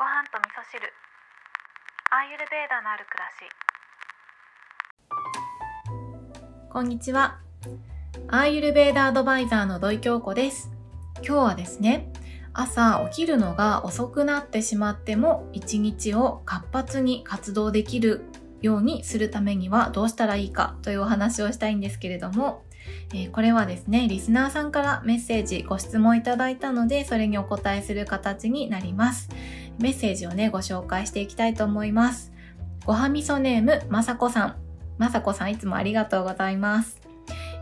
ご飯と味噌汁アーユルベーダのある暮らしこんにちは。アーユルベーダアドバイザーの土井京子です。今日はですね、朝起きるのが遅くなってしまっても一日を活発に活動できるようにするためにはどうしたらいいかというお話をしたいんですけれども、えーこれはですね、リスナーさんからメッセージ、ご質問いただいたので、それにお答えする形になります。メッセージをね、ご紹介していきたいと思います。ごはみそネーム、まさこさん。まさこさんいつもありがとうございます。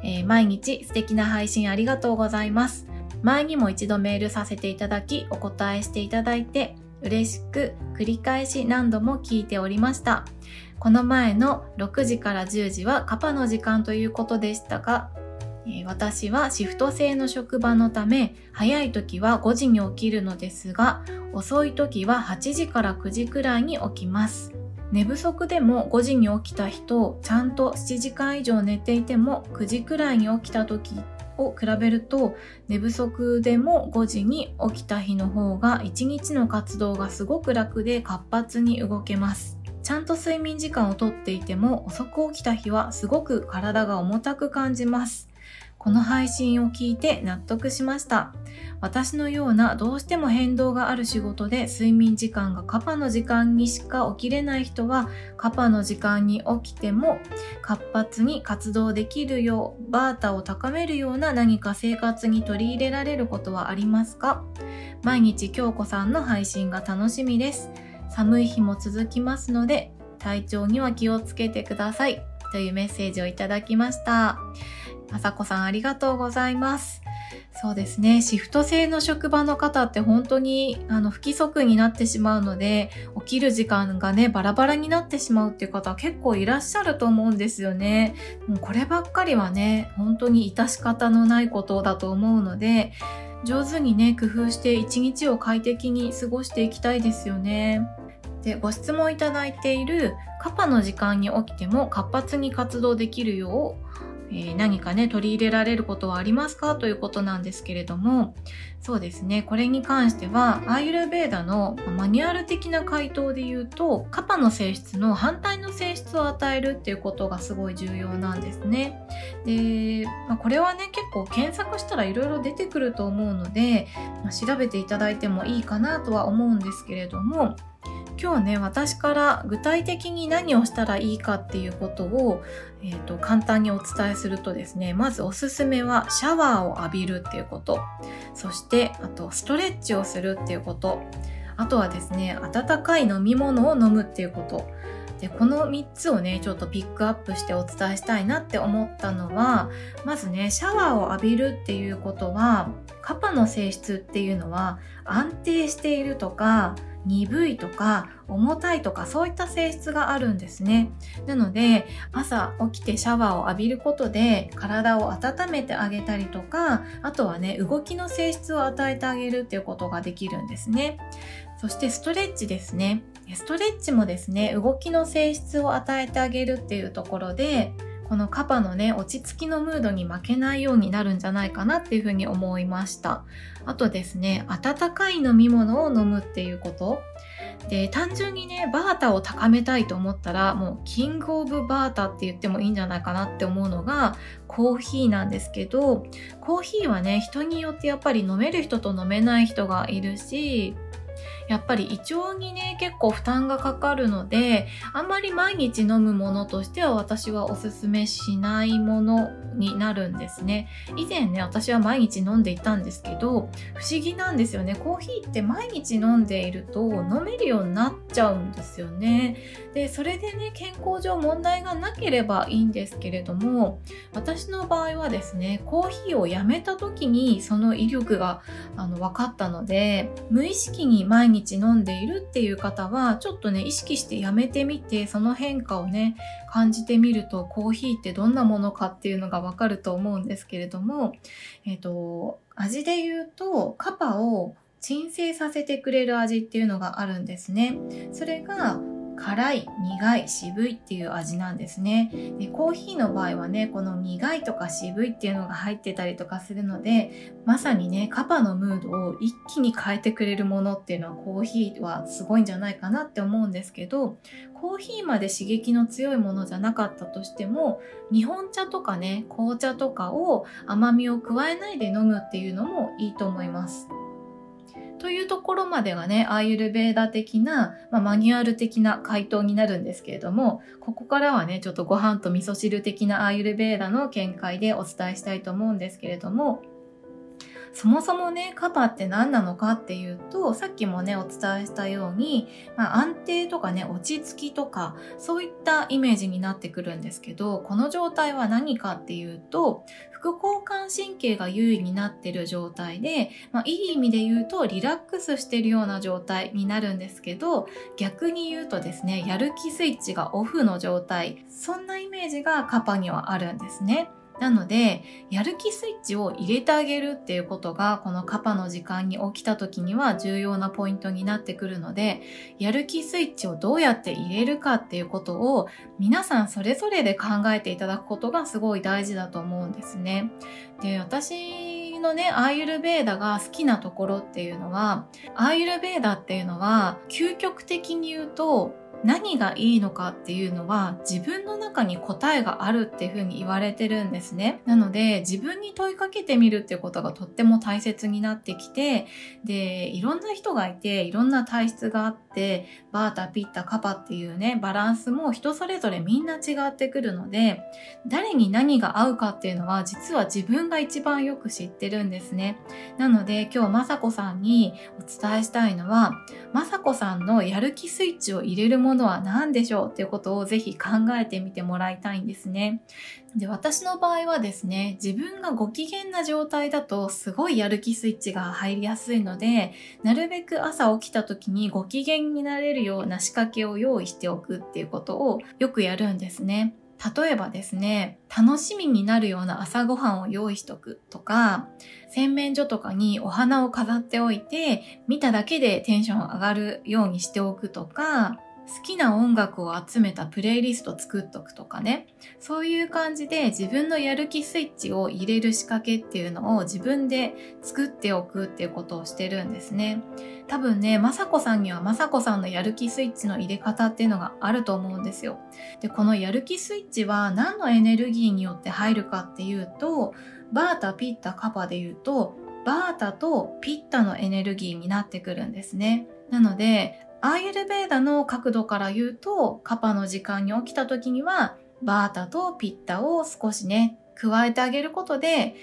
えー毎日素敵な配信ありがとうございます。前にも一度メールさせていただき、お答えしていただいて、嬉しく繰り返し何度も聞いておりました。この前の6時から10時はカパの時間ということでしたが、私はシフト制の職場のため、早い時は5時に起きるのですが、遅い時は8時から9時くらいに起きます。寝不足でも5時に起きた日とちゃんと7時間以上寝ていても9時くらいに起きた時を比べると寝不足でも5時に起きた日の方が1日の活動がすごく楽で活発に動けます。ちゃんと睡眠時間をとっていても遅く起きた日はすごく体が重たく感じます。この配信を聞いて納得しました。私のようなどうしても変動がある仕事で睡眠時間がカパの時間にしか起きれない人はカパの時間に起きても活発に活動できるようバータを高めるような何か生活に取り入れられることはありますか？毎日京子さんの配信が楽しみです。寒い日も続きますので体調には気をつけてください。というメッセージをいただきました。まさこさんありがとうございますそうですね。シフト制の職場の方って本当にあの不規則になってしまうので、起きる時間がね、バラバラになってしまうっていう方結構いらっしゃると思うんですよね。もうこればっかりはね、本当に致し方のないことだと思うので、上手にね、工夫して一日を快適に過ごしていきたいですよね。で、ご質問いただいているカパの時間に起きても活発に活動できるよう、えー何かね、取り入れられることはありますか？ということなんですけれども、そうですね、これに関しては、アーユルベーダのまあマニュアル的な回答で言うと、カパの性質の反対の性質を与えるっていうことがすごい重要なんですね。で、まあこれはね、結構検索したらいろいろ出てくると思うので、まあ調べていただいてもいいかなとは思うんですけれども、今日ね私から具体的に何をしたらいいかっていうことを、えー、と簡単にお伝えするとですねまずおすすめはシャワーを浴びるっていうこと。そしてあとストレッチをするっていうこと。あとはですね温かい飲み物を飲むっていうこと。でこの3つをねちょっとピックアップしてお伝えしたいなって思ったのはまずねシャワーを浴びるっていうことはカパの性質っていうのは安定しているとか鈍いとか重たいとかそういった性質があるんですね。なので朝起きてシャワーを浴びることで体を温めてあげたりとかあとはね動きの性質を与えてあげるっていうことができるんですね。そしてストレッチですね。ストレッチもですね動きの性質を与えてあげるっていうところでこのカパのね、落ち着きのムードに負けないようになるんじゃないかなっていうふうに思いました。あとですね、温かい飲み物を飲むっていうこと。で、単純にね、バータを高めたいと思ったら、もうキングオブバータって言ってもいいんじゃないかなって思うのが、コーヒーなんですけど、コーヒーはね、人によってやっぱり飲める人と飲めない人がいるし、やっぱり胃腸にね結構負担がかかるのであんまり毎日飲むものとしては私はおすすめしないものになるんですね。以前ね私は毎日飲んでいたんですけど不思議なんですよね。コーヒーって毎日飲んでいると飲めるようになっちゃうんですよね。でそれでね健康上問題がなければいいんですけれども私の場合はですねコーヒーをやめた時にその威力があの分かったので無意識に毎日飲んでいるっていう方はちょっとね意識してやめてみてその変化をね感じてみるとコーヒーってどんなものかっていうのがわかると思うんですけれども、えっと味で言うとカパを鎮静させてくれる味っていうのがあるんですね。それが辛い、苦い、渋いっていう味なんですね。で、コーヒーの場合はね、この苦いとか渋いっていうのが入ってたりとかするので、まさにね、カパのムードを一気に変えてくれるものっていうのはコーヒーはすごいんじゃないかなって思うんですけど、コーヒーまで刺激の強いものじゃなかったとしても、日本茶とかね、紅茶とかを甘みを加えないで飲むっていうのもいいと思います。というところまでがね、アーユルベーダ的な、まあ、マニュアル的な回答になるんですけれども、ここからはね、ちょっとご飯と味噌汁的なアーユルベーダの見解でお伝えしたいと思うんですけれども、そもそもね、カバって何なのかっていうと、さっきもね、お伝えしたように、まあ、安定とかね、落ち着きとか、そういったイメージになってくるんですけど、この状態は何かっていうと、副交感神経が優位になってる状態で、まあ、いい意味で言うとリラックスしてるような状態になるんですけど、逆に言うとですね、やる気スイッチがオフの状態、そんなイメージがカパにはあるんですね。なので、やる気スイッチを入れてあげるっていうことが、このカパの時間に起きた時には重要なポイントになってくるので、やる気スイッチをどうやって入れるかっていうことを、皆さんそれぞれで考えていただくことがすごい大事だと思うんですね。で、私のね、アーユルベーダが好きなところっていうのは、アーユルベーダっていうのは、究極的に言うと、何がいいのかっていうのは自分の中に答えがあるっていうふうに言われてるんですね。なので自分に問いかけてみるっていうことがとっても大切になってきて、で、いろんな人がいて、いろんな体質があって、バータ、ピッタ、カパっていうね、バランスも人それぞれみんな違ってくるので、誰に何が合うかっていうのは実は自分が一番よく知ってるんですね。なので今日まさこさんにお伝えしたいのは、まさこさんのやる気スイッチを入れるもものは何でしょうっていうことをぜひ考えてみてもらいたいんですね。で、私の場合はですね、自分がご機嫌な状態だとすごいやる気スイッチが入りやすいので、なるべく朝起きた時にご機嫌になれるような仕掛けを用意しておくっていうことをよくやるんですね。例えばですね、楽しみになるような朝ごはんを用意しとくとか、洗面所とかにお花を飾っておいて、見ただけでテンション上がるようにしておくとか、好きな音楽を集めたプレイリスト作っとくとかね。そういう感じで自分のやる気スイッチを入れる仕掛けっていうのを自分で作っておくっていうことをしてるんですね。多分ね、まさこさんにはまさこさんのやる気スイッチの入れ方っていうのがあると思うんですよ。で、このやる気スイッチは何のエネルギーによって入るかっていうと、バータ、ピッタ、カパで言うと、バータとピッタのエネルギーになってくるんですね。なので、アーユルベーダの角度から言うと、カパの時間に起きた時には、バータとピッタを少しね、加えてあげることで、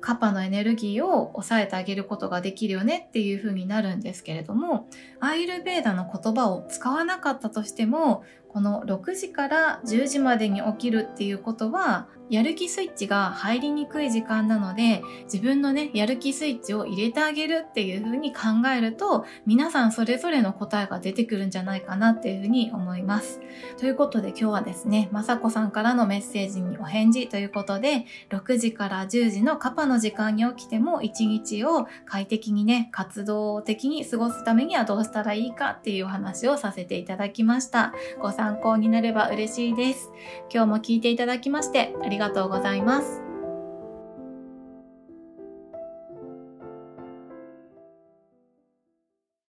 カパのエネルギーを抑えてあげることができるよねっていう風になるんですけれども、アーユルベーダの言葉を使わなかったとしても、この6時から10時までに起きるっていうことは、やる気スイッチが入りにくい時間なので、自分のね、やる気スイッチを入れてあげるっていう風に考えると、皆さんそれぞれの答えが出てくるんじゃないかなっていう風に思います。ということで今日はですね、まさこさんからのメッセージにお返事ということで、6時から10時のカパの時間に起きても1日を快適にね、活動的に過ごすためにはどうしたらいいかっていうお話をさせていただきました。ご参考になれば嬉しいです。今日も聞いていただきましてありがとうございましたがとうございます。